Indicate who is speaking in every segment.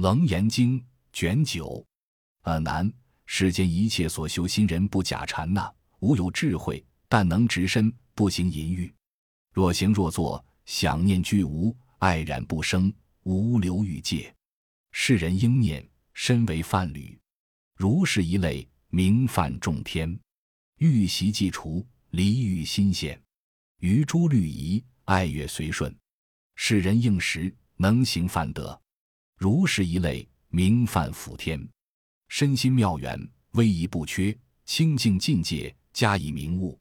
Speaker 1: 楞严经卷九，阿难，世间一切所修心人不假禅那，无有智慧，但能直身，不行淫欲。若行若坐，想念俱无，爱染不生，无留欲界。世人应念，身为犯侣。如是一类，名犯众天。欲习既除，离欲心现。于诸律仪，爱乐随顺。世人应时，能行犯德。如是一类，名犯辅天，身心妙远，威仪不缺，清净境界，加以明悟。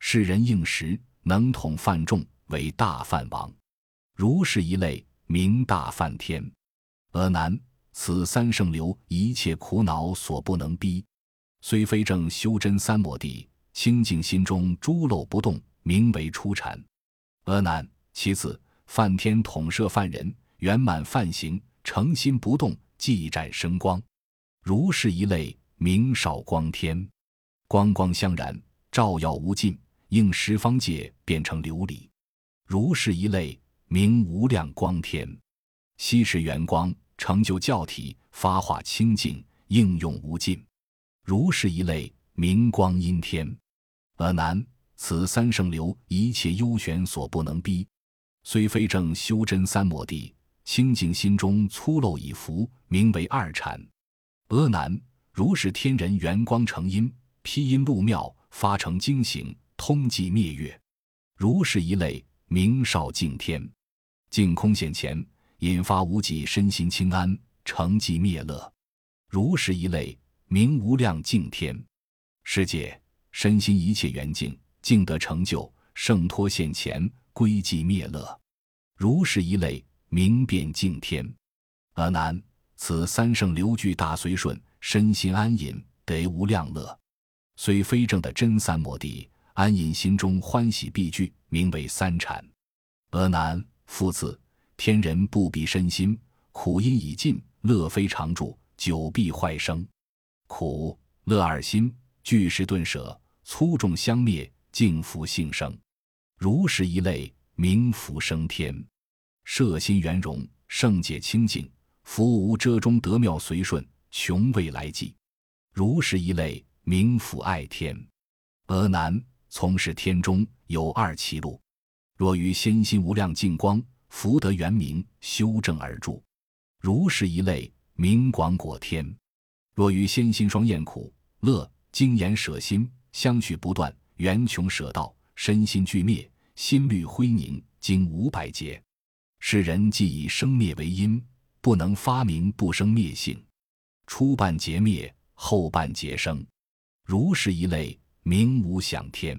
Speaker 1: 世人应时，能统犯众，为大犯王。如是一类，名大梵天。阿难，此三圣流一切苦恼所不能逼，虽非正修真三摩地，清净心中诸漏不动，名为初禅。阿难，其次梵天统摄犯人，圆满犯行。诚心不动，即展生光，如是一类，名少光天，光光相然，照耀无尽，应十方界变成琉璃。如是一类，名无量光天，稀释圆光，成就教体，发化清净，应用无尽。如是一类，名光阴天。阿难，此三圣流一切幽玄所不能逼，虽非正修真三摩地。清净心中粗陋已服，名为二禅。阿难，如是天人圆光成阴，披阴露妙，发成精行，通寂灭月。如是一类，名少净天。净空现前，引发无己身心清安，成寂灭乐。如是一类，名无量净天。世界身心一切圆净，净得成就，圣脱现前，归寂灭乐。如是一类。明辨净天，阿难，此三圣流具大随顺，身心安隐，得无量乐。虽非正的真三摩地，安隐心中欢喜必具，名为三禅。阿难，复次，天人不必身心，苦因已尽，乐非常住，久必坏生。苦乐二心俱是顿舍，粗重相灭，净福性生。如是一类，名福生天。摄心圆融，圣界清净，福无遮中得妙随顺，穷未来际。如是一类，名福爱天。阿难，从事天中有二其路。若于先心无量净光，福德圆明，修正而住，如是一类，名广果天。若于先心双厌苦乐，精言舍心，相续不断，缘穷舍道，身心俱灭，心虑灰凝，经五百劫。世人既以生灭为因，不能发明不生灭性。初半劫灭，后半劫生，如是一类，名无想天。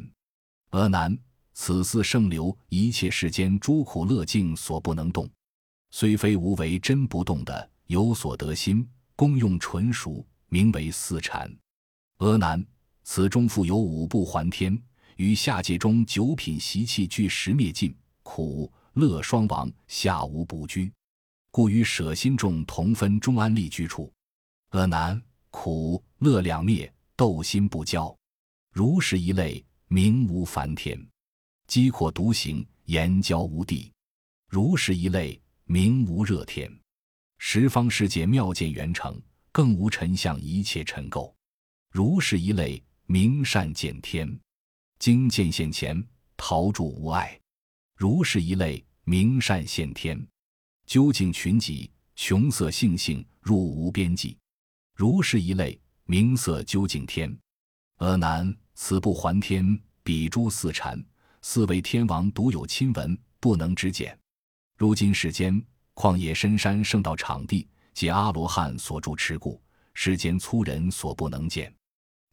Speaker 1: 阿难，此四圣流，一切世间诸苦乐境所不能动，虽非无为真不动的，有所得心，功用纯熟，名为四禅。阿难，此中复有五不还天，与下界中九品习气俱时灭尽，苦。乐双亡，下无不居，故与舍心众同分中安立居处。恶难，苦乐两灭，斗心不交，如是一类，名无梵天。饥阔独行，言交无地，如是一类，名无热天。十方世界妙见圆成，更无尘相一切尘垢，如是一类，名善见天。经见现前，陶铸无碍。如是一类，明善现天，究竟群集，穷色性性，入无边际。如是一类，名色究竟天。阿难，此不还天，彼诸四禅，四位天王独有亲闻，不能知见。如今世间旷野深山圣道场地，皆阿罗汉所住持故，世间粗人所不能见。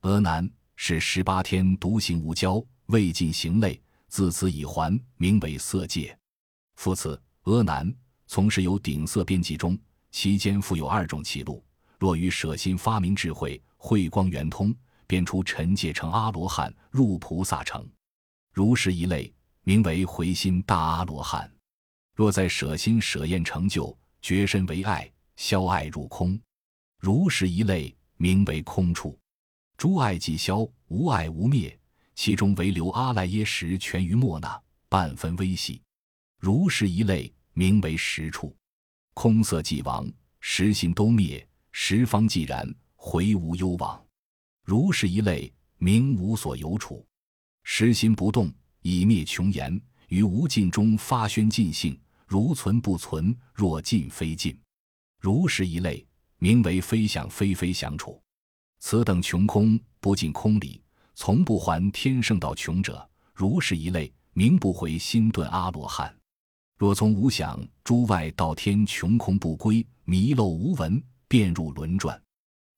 Speaker 1: 阿难，是十八天独行无交，未尽行类。自此已还，名为色界。复次，阿难，从事有顶色编辑中，其间复有二种歧路。若于舍心发明智慧，慧光圆通，便出尘界成阿罗汉，入菩萨城。如是一类，名为回心大阿罗汉。若在舍心舍厌成就，觉身为爱，消爱入空。如是一类，名为空处。诸爱既消，无爱无灭。其中唯留阿赖耶识全于莫那，半分微细。如是一类，名为实处。空色既亡，实心都灭，十方既然，回无忧往。如是一类，名无所有处。实心不动，以灭穷言。于无尽中发宣尽性，如存不存，若尽非尽。如是一类，名为非想非非想处。此等穷空，不尽空理，从不还天圣道穷者。如是一类，名不回心顿阿罗汉。若从无想诸外道天穷空不归，迷漏无闻，便入轮转。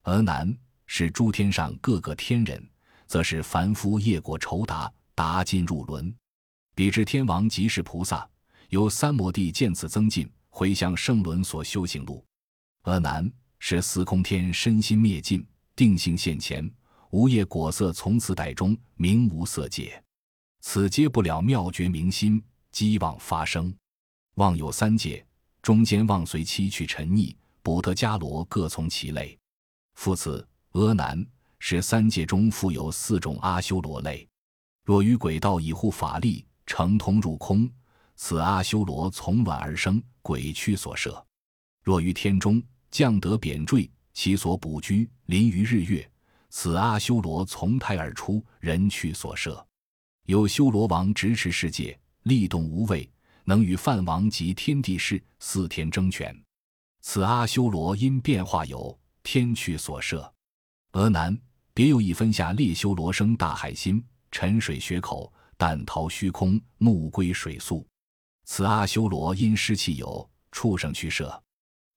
Speaker 1: 而难是诸天上各个天人，则是凡夫业果酬答，达尽入轮。彼之天王即是菩萨，由三摩地见此增进，回向圣轮所修行路。而难是司空天身心灭尽，定性现前，无业果色从此逮中，名无色界。此皆不了妙觉明心，机妄发生。妄有三界，中间妄随七去沉溺，补得伽罗各从其类。复此阿难是三界中复有四种阿修罗类。若于鬼道以护法力，成通入空，此阿修罗从卵而生，鬼躯所摄；若于天中降得贬坠，其所补居临于日月，此阿修罗从胎而出，人躯所摄。有修罗王执持世界，力动无畏。能与梵王及天地士四天争权，此阿修罗因变化有天去所设。俄南别有一分下列修罗生大海心，沉水穴口，但逃虚空，目归水宿。此阿修罗因湿气有畜生去设。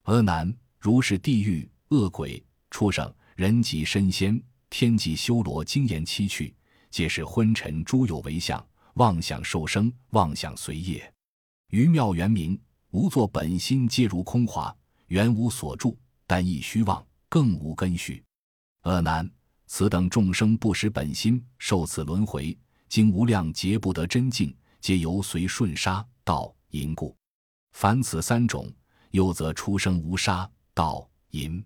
Speaker 1: 俄南如是地狱恶鬼畜生人及身仙天及修罗精言七趣，皆是昏沉诸有为相，妄想受生，妄想随业。于妙圆明，无作本心，皆如空华，原无所住，但亦虚妄，更无根绪。阿难，此等众生不识本心，受此轮回，经无量劫不得真境，皆由随顺杀道淫故。凡此三种，又则出生无杀道淫，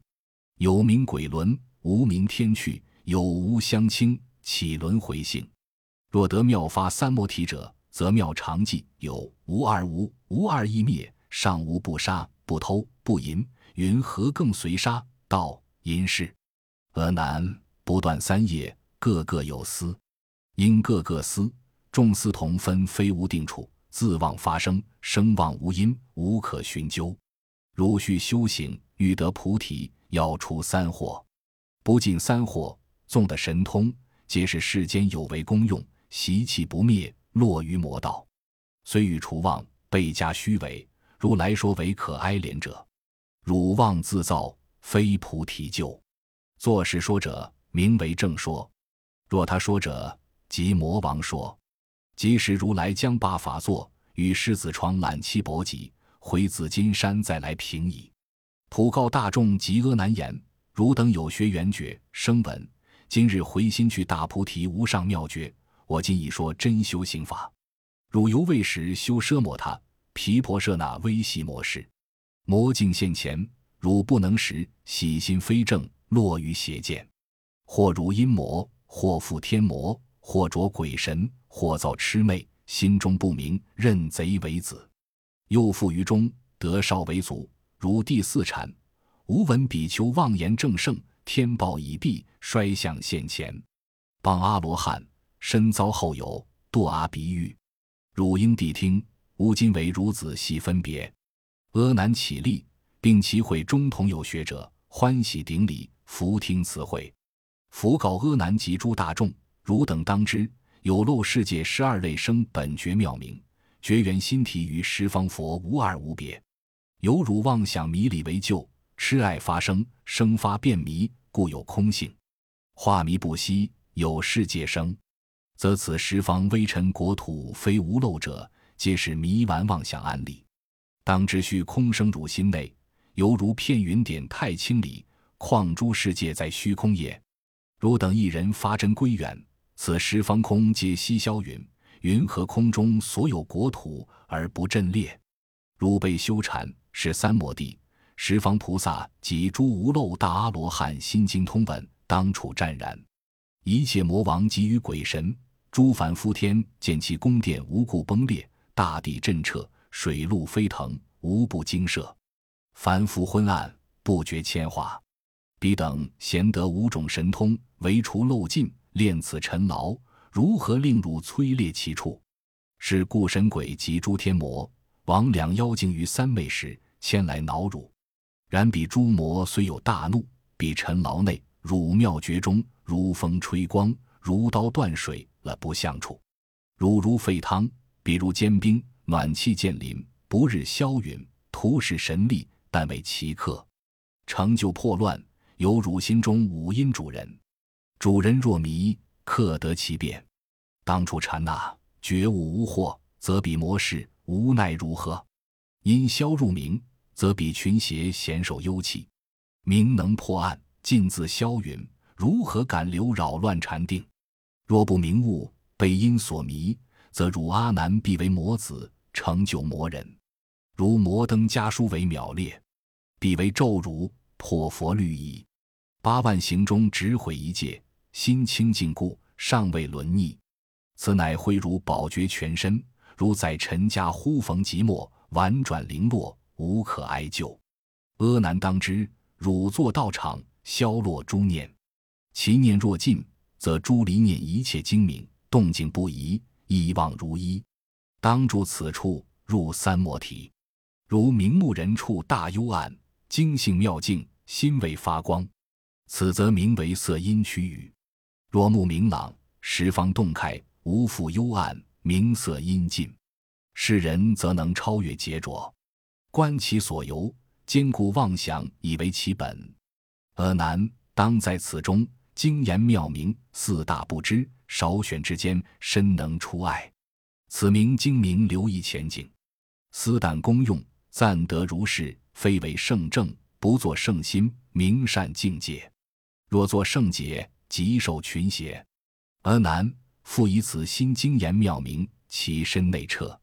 Speaker 1: 有名鬼轮，无名天趣，有无相倾，起轮回性。若得妙发三摩提者。则妙常记有无二无无二亦灭，上无不杀不偷不淫，云何更随杀道淫是？俄难不断三业，各个有私，因各个私，众思同分，非无定处，自妄发生，生妄无因，无可寻究。如须修行，欲得菩提，要除三惑，不尽三惑，纵得神通，皆是世间有为功用，习气不灭。落于魔道，虽欲除妄，倍加虚伪。如来说为可哀怜者，汝妄自造，非菩提救。作是说者，名为正说。若他说者，即魔王说。即时如来将罢法座，与狮子床揽七宝戟，回紫金山，再来平矣。普告大众及阿难言：汝等有学圆觉声闻，今日回心去大菩提无上妙觉。我今已说真修行法，汝犹未时修奢摩他毗婆舍那微细模式，魔境现前，汝不能时，喜心非正，落于邪见，或如阴魔，或附天魔，或着鬼神，或造魑魅，心中不明，认贼为子，又附于中，得少为祖，如第四禅，无闻比丘妄言正圣，天报已毕，衰相现前，帮阿罗汉。身遭后有堕阿鼻狱，汝应谛听。吾今为孺子细分别。阿难起立，并其会中同有学者欢喜顶礼，伏听此会。佛告阿难及诸大众：汝等当知，有漏世界十二类生本觉妙明，觉缘心体与十方佛无二无别。有汝妄想迷理为旧，痴爱发生，生发变迷，故有空性。化迷不息，有世界生。则此十方微尘国土非无漏者，皆是迷顽妄想安立。当知虚空生汝心内，犹如片云点太清里，况诸世界在虚空也。汝等一人发真归远，此十方空皆悉消云，云何空中所有国土而不震裂？汝被修禅，是三摩地、十方菩萨及诸无漏大阿罗汉心经通闻，当处湛然。一切魔王及于鬼神。诸凡夫天见其宫殿无故崩裂，大地震彻，水陆飞腾，无不惊慑。凡夫昏暗，不觉铅华。彼等贤得五种神通，唯除漏尽，炼此尘劳，如何令汝摧裂其处？是故神鬼及诸天魔王两妖精于三昧时，牵来恼汝。然彼诸魔虽有大怒，彼尘劳内，汝妙绝中，如风吹光，如刀断水，了不相处。汝如沸汤，比如坚冰，暖气渐临，不日消陨，徒使神力，但为奇客，成就破乱。有汝心中五阴主人，主人若迷，克得其变。当初禅那觉悟无惑，则彼魔事无奈如何？因消入明，则彼群邪显守幽气，明能破暗，尽自消陨，如何敢留扰乱禅定？若不明悟，被因所迷，则汝阿难必为魔子，成就魔人。如摩登家书为秒裂，必为咒汝，破佛律矣。八万行中只毁一戒，心清净故，尚未沦逆。此乃挥如宝觉全身，如在尘家忽逢即没，婉转零落，无可哀救。阿难当知，汝作道场，消落诸念，其念若尽，则诸离念一切精明，动静不移，一望如一。当住此处，入三摩提，如明目人处大幽暗，精性妙境，心为发光。此则名为色阴区域。若目明朗，十方洞开，无复幽暗，明色阴尽。世人则能超越劫浊，观其所由，坚固妄想以为其本。阿难，当在此中，精言妙明，四大不知，少选之间，深能出爱。此名精明，留意前景。思胆功用，暂得如是，非为圣正，不作圣心，明善境界。若作圣解，即受群邪。而难，复以此心精言妙明，其身内彻。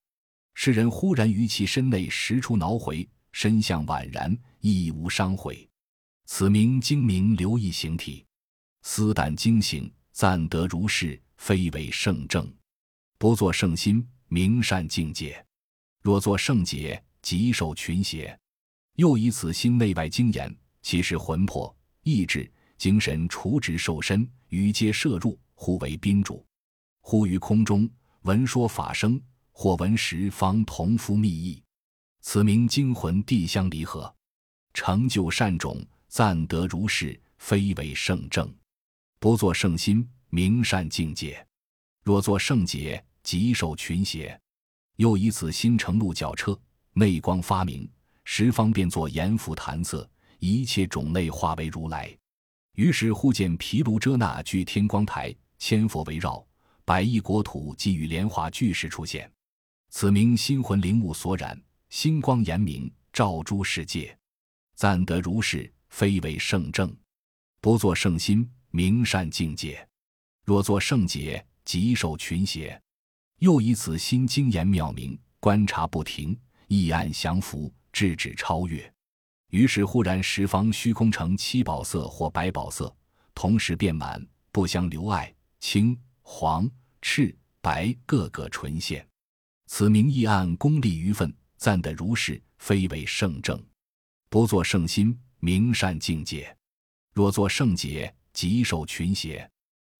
Speaker 1: 世人忽然于其身内实出挠回，身相宛然，亦无伤毁。此名精明，留意形体。思胆惊醒，暂得如是，非为圣正。不作圣心，明善境界。若作圣解，即受群邪。又以此心内外精严，其实魂魄意志。精神除职受身，于皆摄入，互为宾主。忽于空中闻说法声，或闻时方同夫密意。此名精魂地相离合，成就善种，暂得如是，非为圣正。不作圣心，明善境界。若作圣解，即受群邪。又以此心成路绞车，内光发明，十方便作阎浮檀色，一切种类化为如来。于是忽见毗卢遮那具天光台，千佛围绕，百亿国土即与莲华巨石出现。此名心魂灵物所染，星光严明，照诸世界。暂得如是，非为圣正。不作圣心，明善境界。若作圣解，即受群邪。又以此心精严妙明，观察不停，一暗降伏，制止超越。于是忽然十方虚空成七宝色或白宝色，同时变满，不相留碍。青、黄、赤、白各个纯现。此名亦按功利余分，赞得如是，非为圣正。不作圣心，明善境界。若作圣解，极受群邪。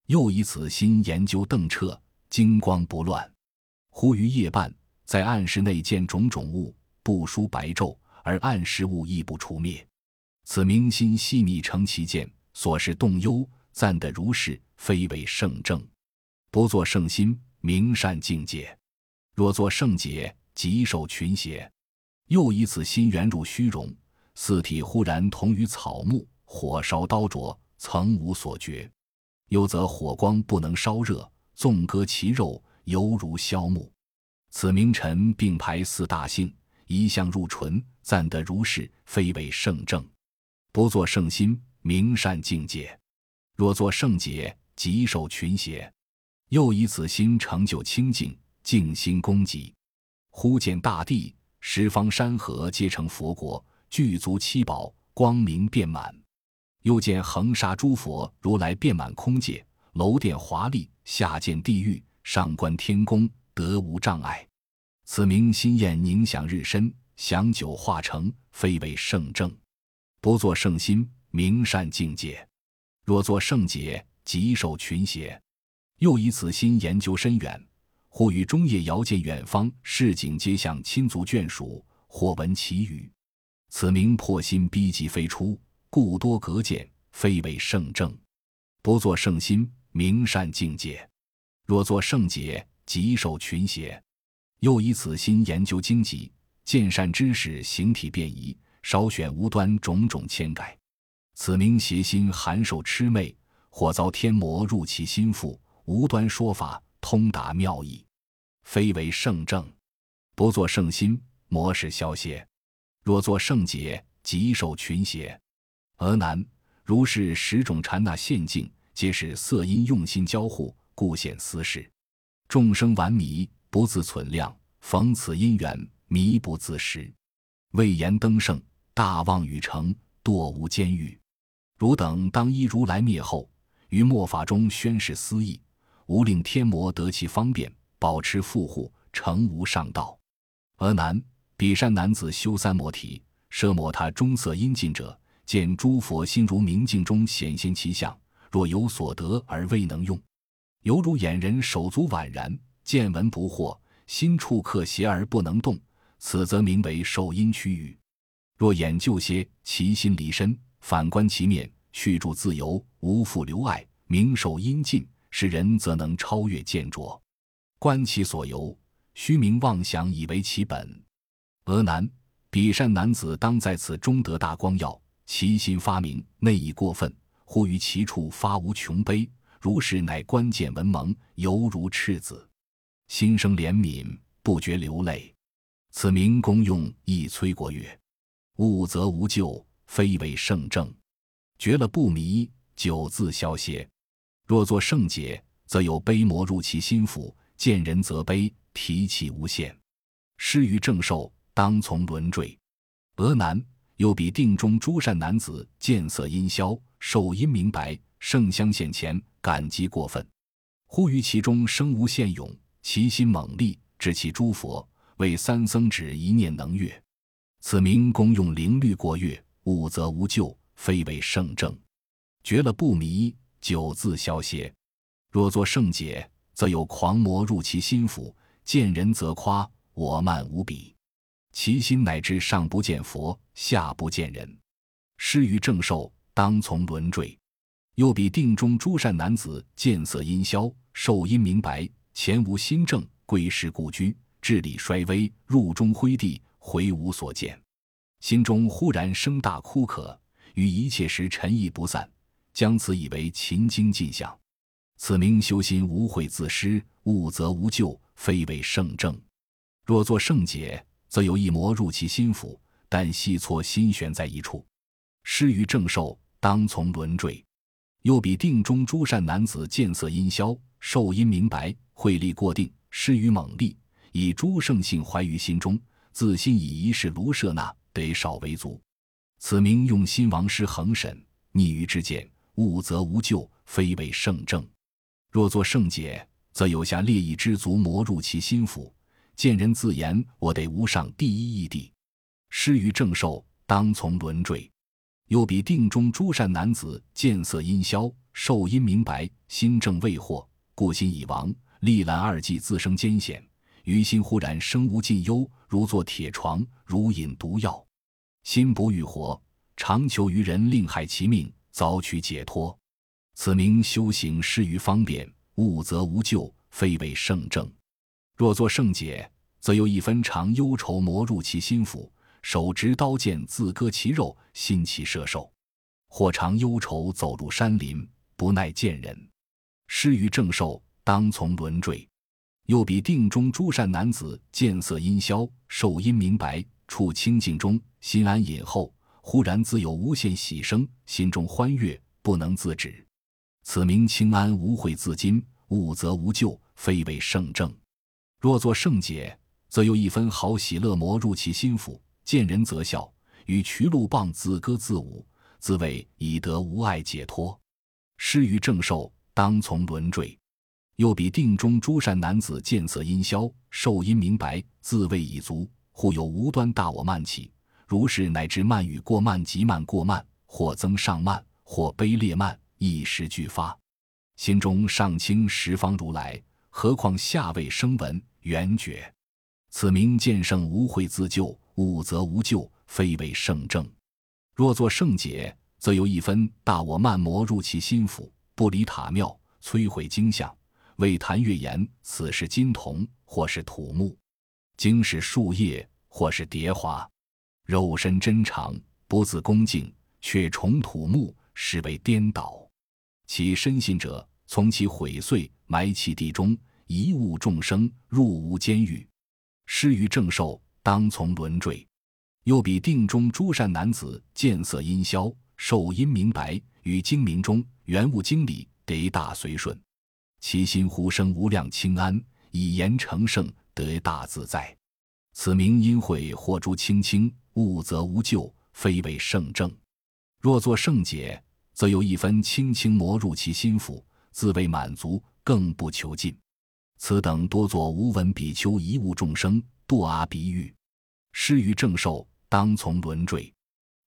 Speaker 1: 又以此心研究澄澈，精光不乱。忽于夜半，在暗室内见种种物，不输白昼。而暗时物亦不除灭，此明心细密成其见，所是动忧，赞得如是，非为圣正。不作圣心，明善境界；若作圣解，即受群邪。又以此心圆入虚荣，四体忽然同于草木，火烧刀灼，曾无所觉。又则火光不能烧热，纵割其肉，犹如削木。此名臣并排四大姓。一向入纯，赞得如是，非为圣正。不作圣心，明善境界；若作圣解，即受群邪。又以此心成就清净，静心攻己。忽见大地、十方山河皆成佛国，具足七宝，光明遍满。又见横沙诸佛如来遍满空界，楼殿华丽；下见地狱，上观天宫，得无障碍。此名心焰凝想日深，想久化成，非为圣正。不作圣心，明善境界；若作圣解，即受群邪。又以此心研究深远，忽于中夜遥见远方市井街巷亲族眷属，或闻其语。此名破心逼急飞出，故多隔见，非为圣正。不作圣心，明善境界；若作圣解，即受群邪。又以此心研究经籍，见善知识形体变异，稍选无端种种迁改。此名邪心含受魑魅，或遭天魔入其心腹，无端说法，通达妙义，非为圣正。不作圣心，魔使消邪。若作圣解，即受群邪。俄难，如是十种禅那陷境，皆是色因用心交互，故显私事。众生顽迷，不自存量；逢此因缘，迷不自识。未言登圣，大妄语成，堕无间狱。汝等当依如来灭后，于末法中宣示私意，无令天魔得其方便，保持富护，成无上道。俄难。比善男子修三摩提，摄摩他中色阴尽者，见诸佛心如明镜中显现其相，若有所得而未能用，犹如眼人手足宛然，见闻不惑，心触刻邪而不能动，此则名为受阴区域。若眼就歇，其心离身，反观其面，去住自由，无复留爱，明受阴尽，是人则能超越见着，观其所由，虚名妄想以为其本。俄难，彼善男子当在此中得大光耀，其心发明，内意过分，忽于其处发无穷悲。如是乃关键文蒙，犹如赤子，心生怜悯，不觉流泪。此名功用亦摧国曰，物则无救，非为圣正。绝了不迷，久自消歇。若作圣解，则有悲魔入其心腹，见人则悲，提气无限，失于正受。当从轮坠，俄南又比定中诸善男子见色阴消，受阴明白，圣相现前，感激过分，忽于其中生无限勇，其心猛力，至其诸佛为三僧指一念能越。此名功用灵律过越，悟则无救，非为圣正。绝了不迷，久自消歇。若作圣解，则有狂魔入其心腹，见人则夸我慢无比。其心乃至上不见佛，下不见人，失于正受，当从轮坠。又比定中诸善男子见色阴消，受阴明白，前无心正，归师故居，智力衰微，入中灰地，回无所见。心中忽然生大枯渴，于一切时沉意不散，将此以为勤精进相。此名修心无悔自失，悟则无救，非为圣正。若作圣解。则有一魔入其心腹，但系错心悬在一处，失于正受，当从轮坠。又比定中诸善男子见色阴消，受阴明白，慧力过定，失于猛力，以诸圣性怀于心中，自心以一世卢舍那得少为足。此名用心王师恒审，逆于之见，悟则无救，非为圣正。若作圣解，则有下列意之足魔入其心腹。见人自言：“我得无上第一义谛。”失于正受，当从轮坠。又比定中诸善男子见色阴消，受阴明白，心正未惑，故心已亡。历览二际，自生艰险。于心忽然生无尽忧，如坐铁床，如饮毒药。心不欲活，常求于人，令害其命，早取解脱。此名修行失于方便，悟则无救，非为圣正。若作圣解，则有一分常忧愁魔入其心腹，手执刀剑自割其肉，心起摄受；或常忧愁走入山林，不耐见人，失于正受，当从轮坠。又比定中诸善男子见色阴消，受阴明白，处清净中，心安隐后，忽然自有无限喜生，心中欢悦，不能自止。此名清安无悔自矜，悟则无救，非为圣正。若作圣解，则有一分好喜乐魔入其心腹，见人则笑，与渠路棒自歌自舞，自谓已得无碍解脱。失于正受，当从轮坠。又比定中诸善男子见色阴消，受阴明白，自谓已足，忽有无端大我慢起，如是乃至慢语过慢极慢过慢，或增上慢，或卑劣慢，一时俱发。心中上清十方如来，何况下位声闻圆觉？此名见圣无慧自救，悟则无救，非为圣正。若作圣解，则有一分大我慢魔入其心腹，不离塔庙，摧毁经像，为谈月言：此是金铜，或是土木；经是树叶，或是蝶花。肉身真长，不自恭敬，却重土木，实为颠倒。其深信者，从其毁碎，埋其地中，一误众生，入无监狱。失于正受，当从轮坠。又比定中诸善男子，见色阴消，受阴明白，于精明中，圆悟经理，得大随顺。其心呼生无量清安，以言成圣，得大自在。此名因会或诸清清。悟则无救，非为圣正。若作圣解，则有一分轻轻魔入其心腹，自谓满足，更不求尽。此等多作无闻比丘贻误众生，堕阿鼻狱，失于正受，当从轮坠。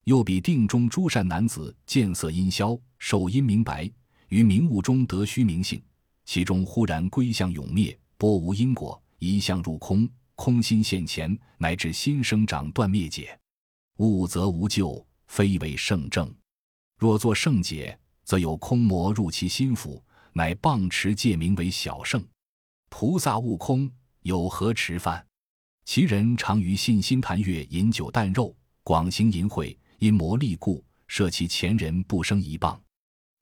Speaker 1: 又比定中诸善男子，见色阴消，受阴明白，于明悟中得虚明性，其中忽然归向永灭，波无因果，一向入空，空心现前，乃至心生长断灭解。悟则无救，非为圣正。若作圣解，则有空魔入其心腹，乃谤持戒名为小圣。菩萨悟空，有何持犯？其人常于信心谈月饮酒啖肉，广行淫秽，因魔力故，摄其前人不生一谤。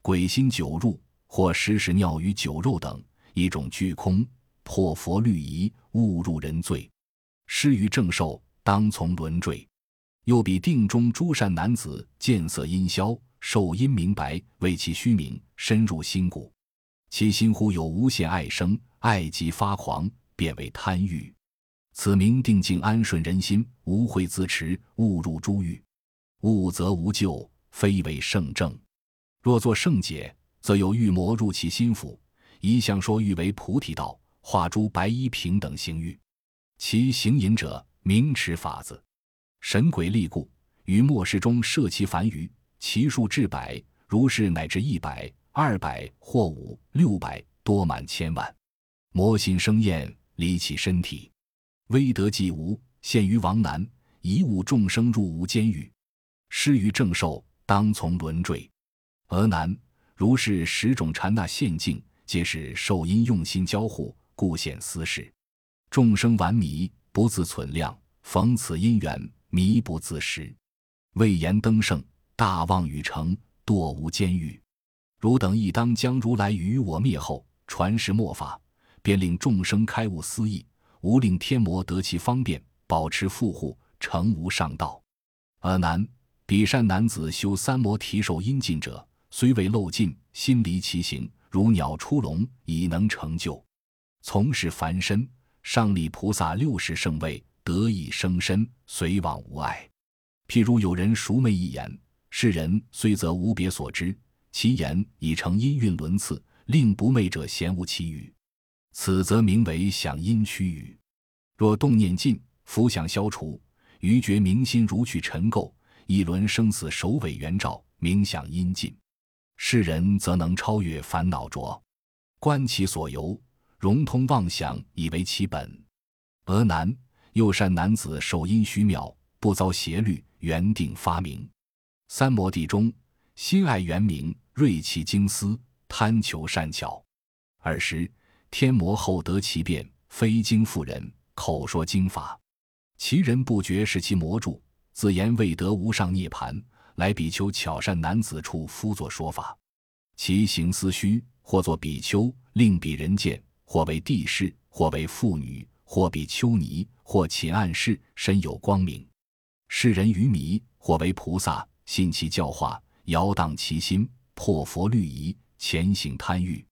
Speaker 1: 鬼心酒入，或时时尿于酒肉等，一种俱空，破佛律仪，误入人罪，失于正受，当从轮坠。又比定中诸善男子，见色阴消，受阴明白，为其虚名，深入心骨，其心忽有无限爱生，爱极发狂，变为贪欲。此名定静安顺人心，无悔自持，误入诸狱，悟则无救，非为圣正。若作圣解，则有欲魔入其心腹，一向说欲为菩提道，化诸白衣平等行欲，其行淫者，名持法子。神鬼力故，于末世中设其凡余，其数至百，如是乃至一百、二百或五六百，多满千万。魔心生厌，离其身体，威德既无，陷于王难，以误众生入无监狱，失于正受，当从轮坠。俄难，如是十种禅那陷境，皆是受因用心交互，故显私事。众生顽迷，不自存量，逢此因缘。迷不自识，未言登圣，大妄语成，堕无间狱。汝等亦当将如来于我灭后传世末法，便令众生开悟思义，无令天魔得其方便，保持富护，成无上道。尔难，彼善男子修三摩提受阴尽者，虽未漏尽，心离其形，如鸟出笼，已能成就。从事凡身，上立菩萨六十圣位。得以生身，随往无碍。譬如有人熟昧一言，世人虽则无别所知，其言已成音韵轮次，令不昧者嫌无其语。此则名为响音驱语。若动念尽，浮想消除，愚觉明心如去尘垢，一轮生死首尾圆照，冥想阴尽。世人则能超越烦恼浊，观其所由，融通妄想，以为其本。而难。又善男子受阴虚妙，不遭邪律，圆定发明。三摩地中，心爱圆明，锐气精思，贪求善巧。尔时天魔后得其变，非经妇人，口说经法。其人不觉是其魔助，自言未得无上涅盘，来比丘巧善男子处夫作说法。其行思虚，或作比丘，令彼人见，或为帝士，或为妇女。或比丘尼，或寝暗室，身有光明；世人愚迷，或为菩萨，信其教化，摇荡其心，破佛律仪，前行贪欲，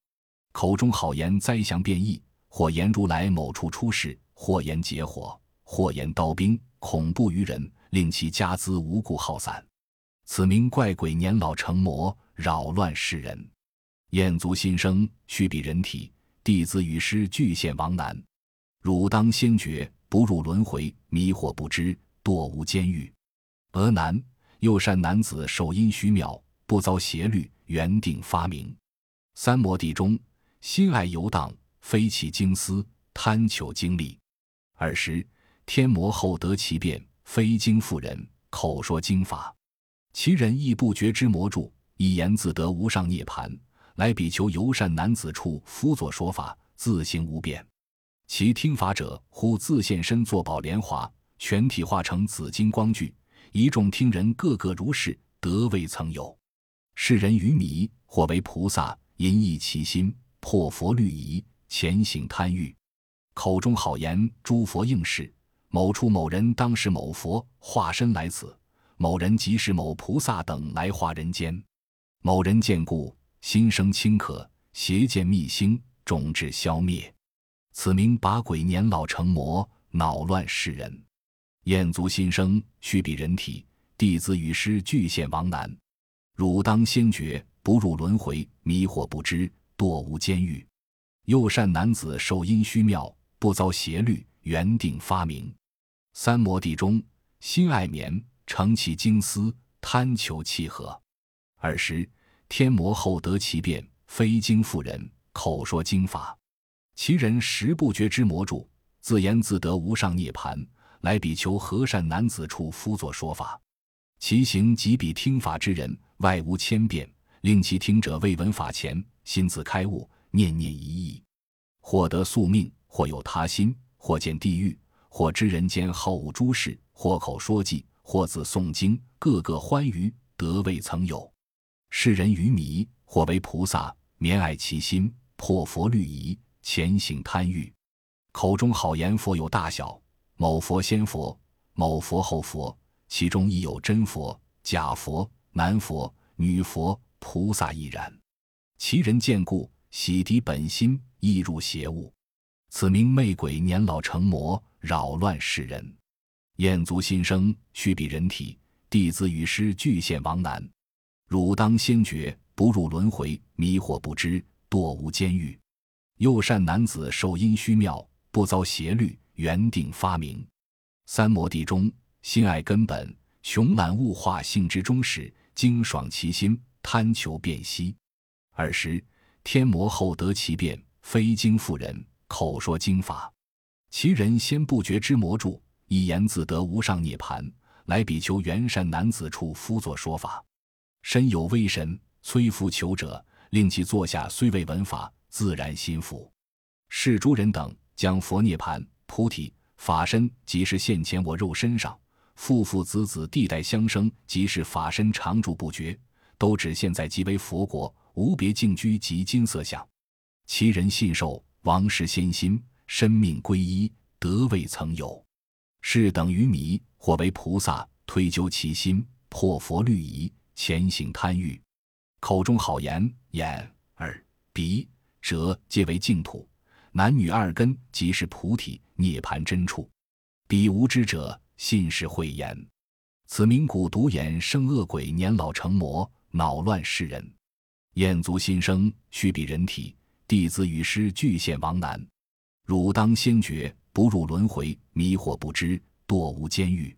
Speaker 1: 口中好言灾祥变异，或言如来某处出世，或言劫火，或言刀兵，恐怖于人，令其家资无故耗散。此名怪鬼年老成魔，扰乱世人。厌足心生，须比人体，弟子与师俱现王难。汝当先觉，不入轮回，迷惑不知，堕无间狱。俄男，右善男子，受阴虚妙，不遭邪律，原定发明。三摩地中，心爱游荡，飞起经思，贪求经历。尔时，天魔后得其变，非经妇人，口说经法。其人亦不觉知魔著，一言自得无上涅盘。来比丘游善男子处，辅佐说法，自行无变。其听法者，忽自现身，作宝莲华，全体化成紫金光具。一众听人，个个如是，得未曾有。世人愚迷，或为菩萨，淫逸其心，破佛律仪，潜行贪欲。口中好言，诸佛应是。某处某人，当是某佛化身来此；某人即是某菩萨等来化人间。某人见故。心生轻可，邪见密心，终至消灭。此名把鬼年老成魔，恼乱世人。厌足心生，须比人体。弟子与师俱现王难。汝当先觉，不入轮回，迷惑不知，堕无间狱。右善男子受阴虚妙，不遭邪律，原定发明。三摩地中，心爱眠，成其精思，贪求契合。尔时。天魔后得其变，非经妇人，口说经法。其人实不觉之魔主，自言自得无上涅盘。来比丘和善男子处，夫作说法。其行即比听法之人，外无千变，令其听者未闻法前，心自开悟，念念一意，或得宿命，或有他心，或见地狱，或知人间好恶诸事，或口说偈，或自诵经，个个欢愉，得未曾有。世人愚迷，或为菩萨，绵爱其心，破佛律仪，潜行贪欲。口中好言，佛有大小，某佛先佛，某佛后佛，其中亦有真佛、假佛、男佛、女佛、菩萨亦然。其人见故，洗涤本心，亦入邪物。此名魅鬼年老成魔，扰乱世人。厌足心生，须比人体。弟子与师俱现王难。汝当先觉，不入轮回，迷惑不知，堕无间狱。右善男子受阴虚妙，不遭邪律，原定发明。三摩地中，心爱根本，穷览物化性之中始，精爽其心，贪求辨析。尔时，天魔后得其变，非经妇人，口说经法。其人先不觉知魔著，一言自得无上涅盘。来比丘圆善男子处，夫作说法。身有威神，催服求者，令其坐下，虽未闻法，自然心服。是诸人等将佛涅盘、菩提法身，即是现前我肉身上，父父子子地代相生，即是法身常住不绝，都指现在即为佛国，无别净居及金色相。其人信受，王室先心，生命归一，德未曾有。是等于迷，或为菩萨，推究其心，破佛律仪。前行贪欲，口中好言，眼、耳、鼻、舌皆为净土，男女二根即是菩提涅盘真处。彼无知者，信是慧言。此名古独眼生恶鬼，年老成魔，恼乱世人。厌足心生，须比人体。弟子与师俱现王难。汝当先觉，不入轮回，迷惑不知，堕无间狱。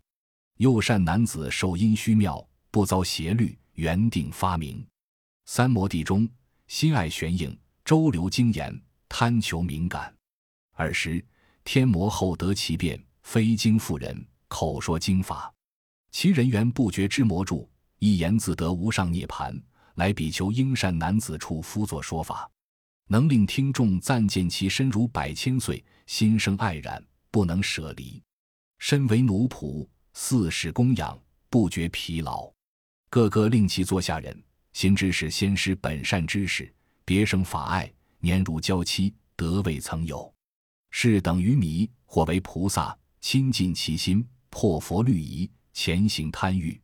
Speaker 1: 右善男子受阴虚妙。不遭邪律，原定发明。三摩地中，心爱玄应，周流精言，贪求敏感。尔时，天魔后得其变，非经妇人，口说经法。其人缘不觉之魔著，一言自得无上涅盘。来比丘应善男子处，夫作说法，能令听众赞见其身如百千岁，心生爱染，不能舍离。身为奴仆，四时供养，不觉疲劳。个个令其坐下人，心知是先师本善之事，别生法爱，年如娇妻，德未曾有。是等于迷，或为菩萨，亲近其心，破佛律仪，潜行贪欲。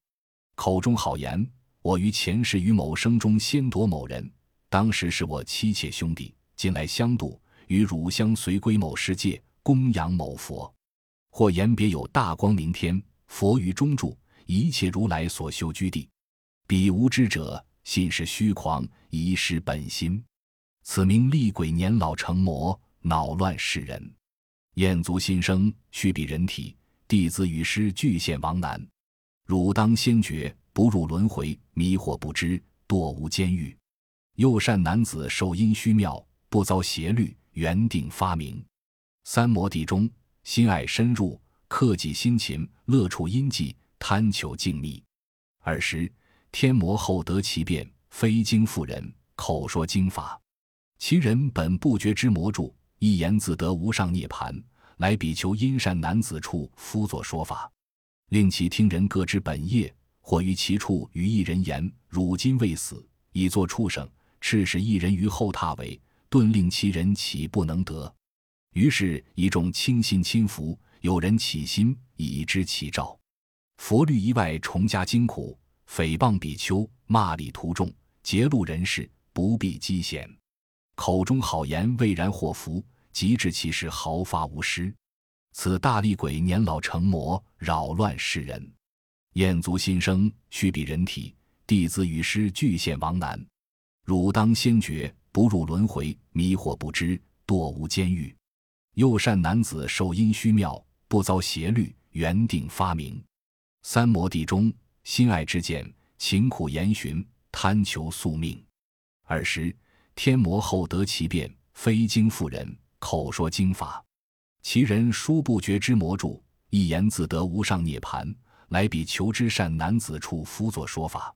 Speaker 1: 口中好言，我于前世于某生中先夺某人，当时是我妻妾兄弟，近来相度，与汝相随归某世界，供养某佛。或言别有大光明天，佛于中住，一切如来所修居地。彼无知者，信是虚狂，遗失本心。此名厉鬼年老成魔，恼乱世人。厌足心生，须比人体。弟子与师俱现王难。汝当先觉，不入轮回，迷惑不知，堕无间狱。又善男子受阴虚妙，不遭邪律，原定发明。三摩地中，心爱深入，克己心勤，乐处阴寂，贪求静谧。尔时天魔后得其变，非经妇人，口说经法。其人本不觉之魔住，一言自得无上涅盘，来比丘阴善男子处夫作说法。令其听人各知本业，或于其处与一人言：“汝今未死，已作畜生。”赤使一人于后榻尾，顿令其人岂不能得？于是一众轻信轻服，有人起心以知其兆。佛律一外重加惊苦，诽谤比丘，骂礼徒众，劫路人士，不必讥嫌。口中好言未然祸福，即至其事毫发无失。此大力鬼年老成魔，扰乱世人。燕族新生，须比人体，弟子与师俱现王难。汝当先觉，不入轮回，迷惑不知，堕无间狱。又善男子受阴虚妙，不遭邪律，原定发明。三摩地中，心爱之见，勤苦研寻，贪求宿命。尔时天魔后得其变，非经妇人，口说经法。其人殊不觉之魔著，一言自得无上涅盘，来比求之善男子处夫作说法。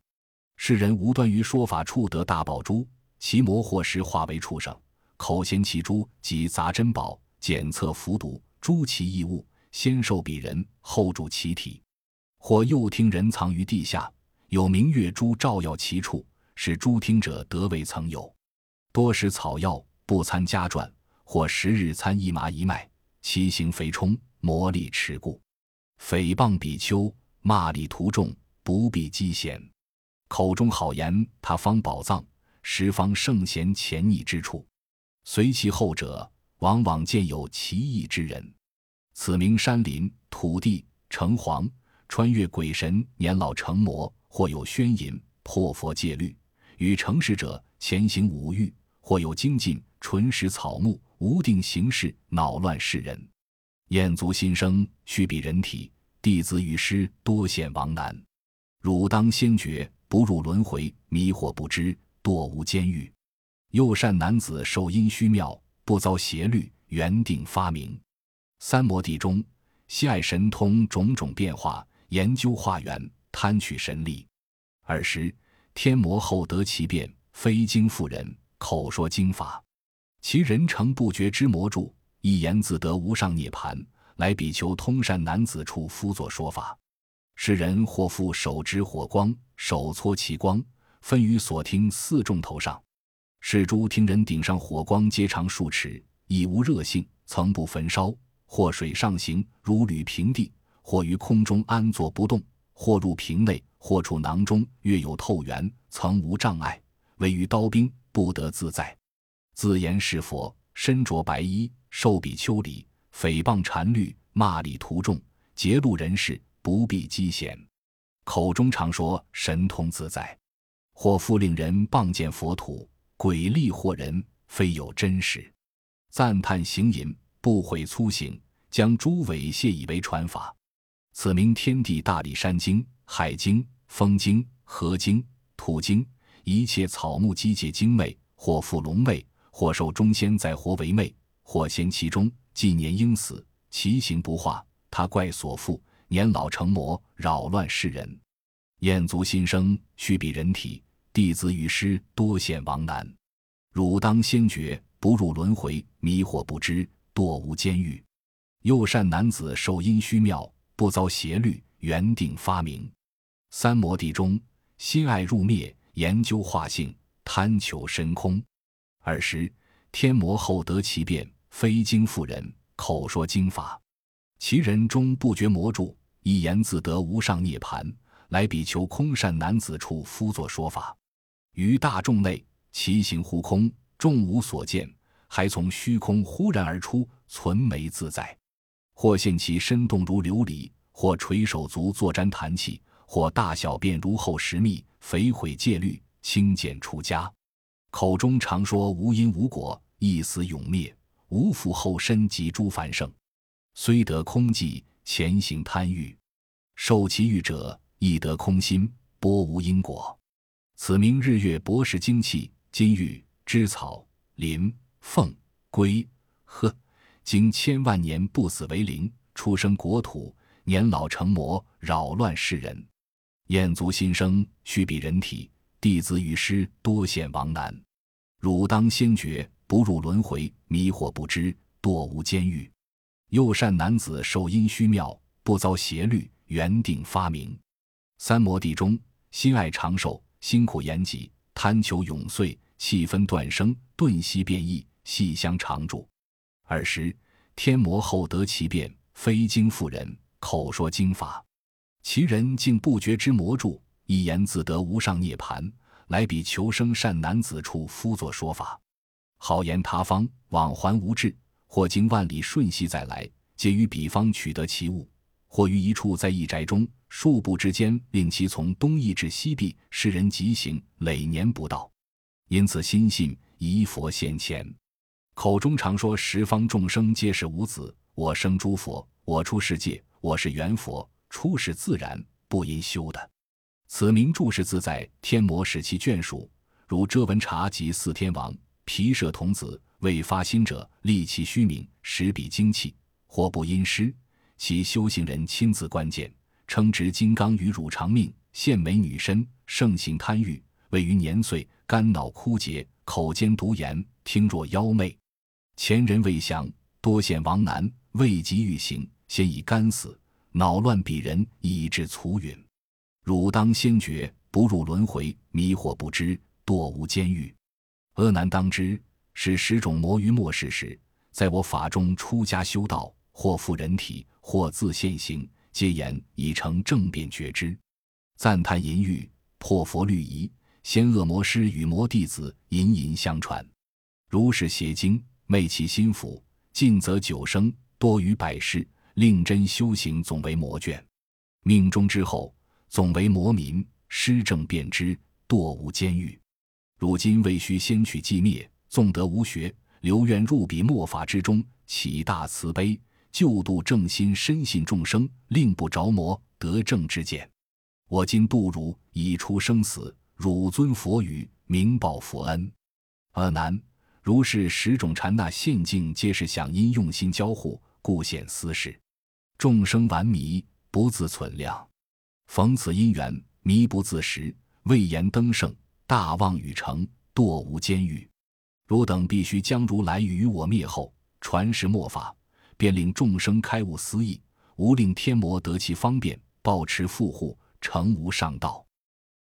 Speaker 1: 世人无端于说法处得大宝珠，其魔或时化为畜生，口衔其珠及杂珍宝，检测服毒，诸其异物，先受彼人，后助其体；或又听人藏于地下，有明月珠照耀其处，使诸听者得未曾有。多食草药，不参家传，或十日参一麻一麦。其形肥充，魔力持故，诽谤比丘，骂礼徒众，不必讥嫌。口中好言，他方宝藏，十方圣贤潜匿之处。随其后者，往往见有奇异之人。此名山林、土地、城隍，穿越鬼神，年老成魔，或有宣淫，破佛戒律，与诚实者前行五欲；或有精进，纯食草木。无定形式，恼乱世人；燕族新生，须比人体；弟子与师，多现王难。汝当先觉，不入轮回，迷惑不知，堕无间狱。又善男子受阴虚妙，不遭邪律，原定发明。三摩地中，喜爱神通种种变化，研究化缘，贪取神力。尔时天魔后得其变，非经妇人，口说经法。其人成不觉之魔著，一言自得无上涅盘，来比丘通善男子处夫作说法。世人或复手执火光，手搓其光，分于所听四众头上。是诸听人顶上火光皆长数尺，已无热性，曾不焚烧。或水上行，如履平地；或于空中安坐不动；或入瓶内，或处囊中，月有透圆，曾无障碍。唯于刀兵，不得自在。自言是佛，身着白衣，受比丘礼，诽谤禅律，骂礼徒众，劫路人士，不必讥嫌。口中常说神通自在，或复令人谤见佛土，鬼力惑人，非有真实。赞叹行淫，不悔粗行，将诸猥亵以为传法。此名天地大力山经、海经、风经、河经、土经，一切草木机械精魅，或复龙魅。或受中仙在活为魅，或仙其中，纪年应死，其形不化。他怪所缚，年老成魔，扰乱世人。燕族新生，须比人体，弟子与师多现王难。汝当先觉，不入轮回，迷惑不知，堕无间狱。又善男子受阴虚妙，不遭邪律，原定发明。三摩地中，心爱入灭，研究化性，贪求深空。尔时天魔后得其变，非经妇人，口说经法。其人终不觉魔著，一言自得无上涅盘，来比丘空善男子处夫作说法。于大众内，其行忽空，众无所见，还从虚空忽然而出，存眉自在。或现其身动如琉璃，或垂手足坐沾弹气，或大小便如后石蜜，肥毁戒律，轻简出家。口中常说无因无果，一死永灭，无复后身及诸凡圣。虽得空寂，前行贪欲，受其欲者亦得空心，波无因果。此名日月博识精气，金玉之草林凤龟鹤，经千万年不死为灵，出生国土，年老成魔，扰乱世人。燕族新生，须比人体，弟子与师多显亡难。汝当先觉，不入轮回，迷惑不知，堕无间狱。幼善男子受阴虚妙，不遭邪律，原定发明。三摩地中，心爱长寿，辛苦延吉，贪求永岁，气分断生，顿息变异，细相常住。尔时天魔后得其变，非经妇人口说经法，其人竟不觉之魔住，一言自得无上涅盘。来比求生善男子处，夫作说法，好言他方往还无志，或经万里瞬息再来，皆于彼方取得其物；或于一处在一宅中，数步之间，令其从东翼至西壁，世人疾行累年不到。因此心信疑佛现前，口中常说十方众生皆是无子，我生诸佛，我出世界，我是元佛，出世自然，不因修的。此名注释自在天魔使其眷属，如遮文察及四天王、皮舍童子，为发心者立其虚名，实比精气，或不因师，其修行人亲自关键，称执金刚与汝长命，现美女身，盛行贪欲，位于年岁，肝脑枯竭，口尖毒言，听若妖媚。前人未降，多显亡难，未及欲行，先已肝死，脑乱鄙人，以致卒允。汝当先觉，不入轮回，迷惑不知，堕无间狱。阿难当知，是十种魔于末世时，在我法中出家修道，或复人体，或自现形，皆言已成正变觉知。赞叹淫欲，破佛律仪，先恶魔师与魔弟子隐隐相传。如是邪经，昧其心腹，尽则九生，多于百世，令真修行总为魔眷。命中之后。总为魔民，施政便知，堕无监狱。如今未须先取寂灭，纵得无学，留愿入彼末法之中，起大慈悲，救度正心，深信众生，令不着魔，得正之见。我今度汝，已出生死，汝尊佛语，明报佛恩。阿难，如是十种禅那现境，皆是想因用心交互，故显私事。众生顽迷，不自存量。逢此因缘，迷不自识，未言登圣，大妄语成，堕无监狱。汝等必须将如来与我灭后，传世末法，便令众生开悟思义，无令天魔得其方便，抱持复护，成无上道。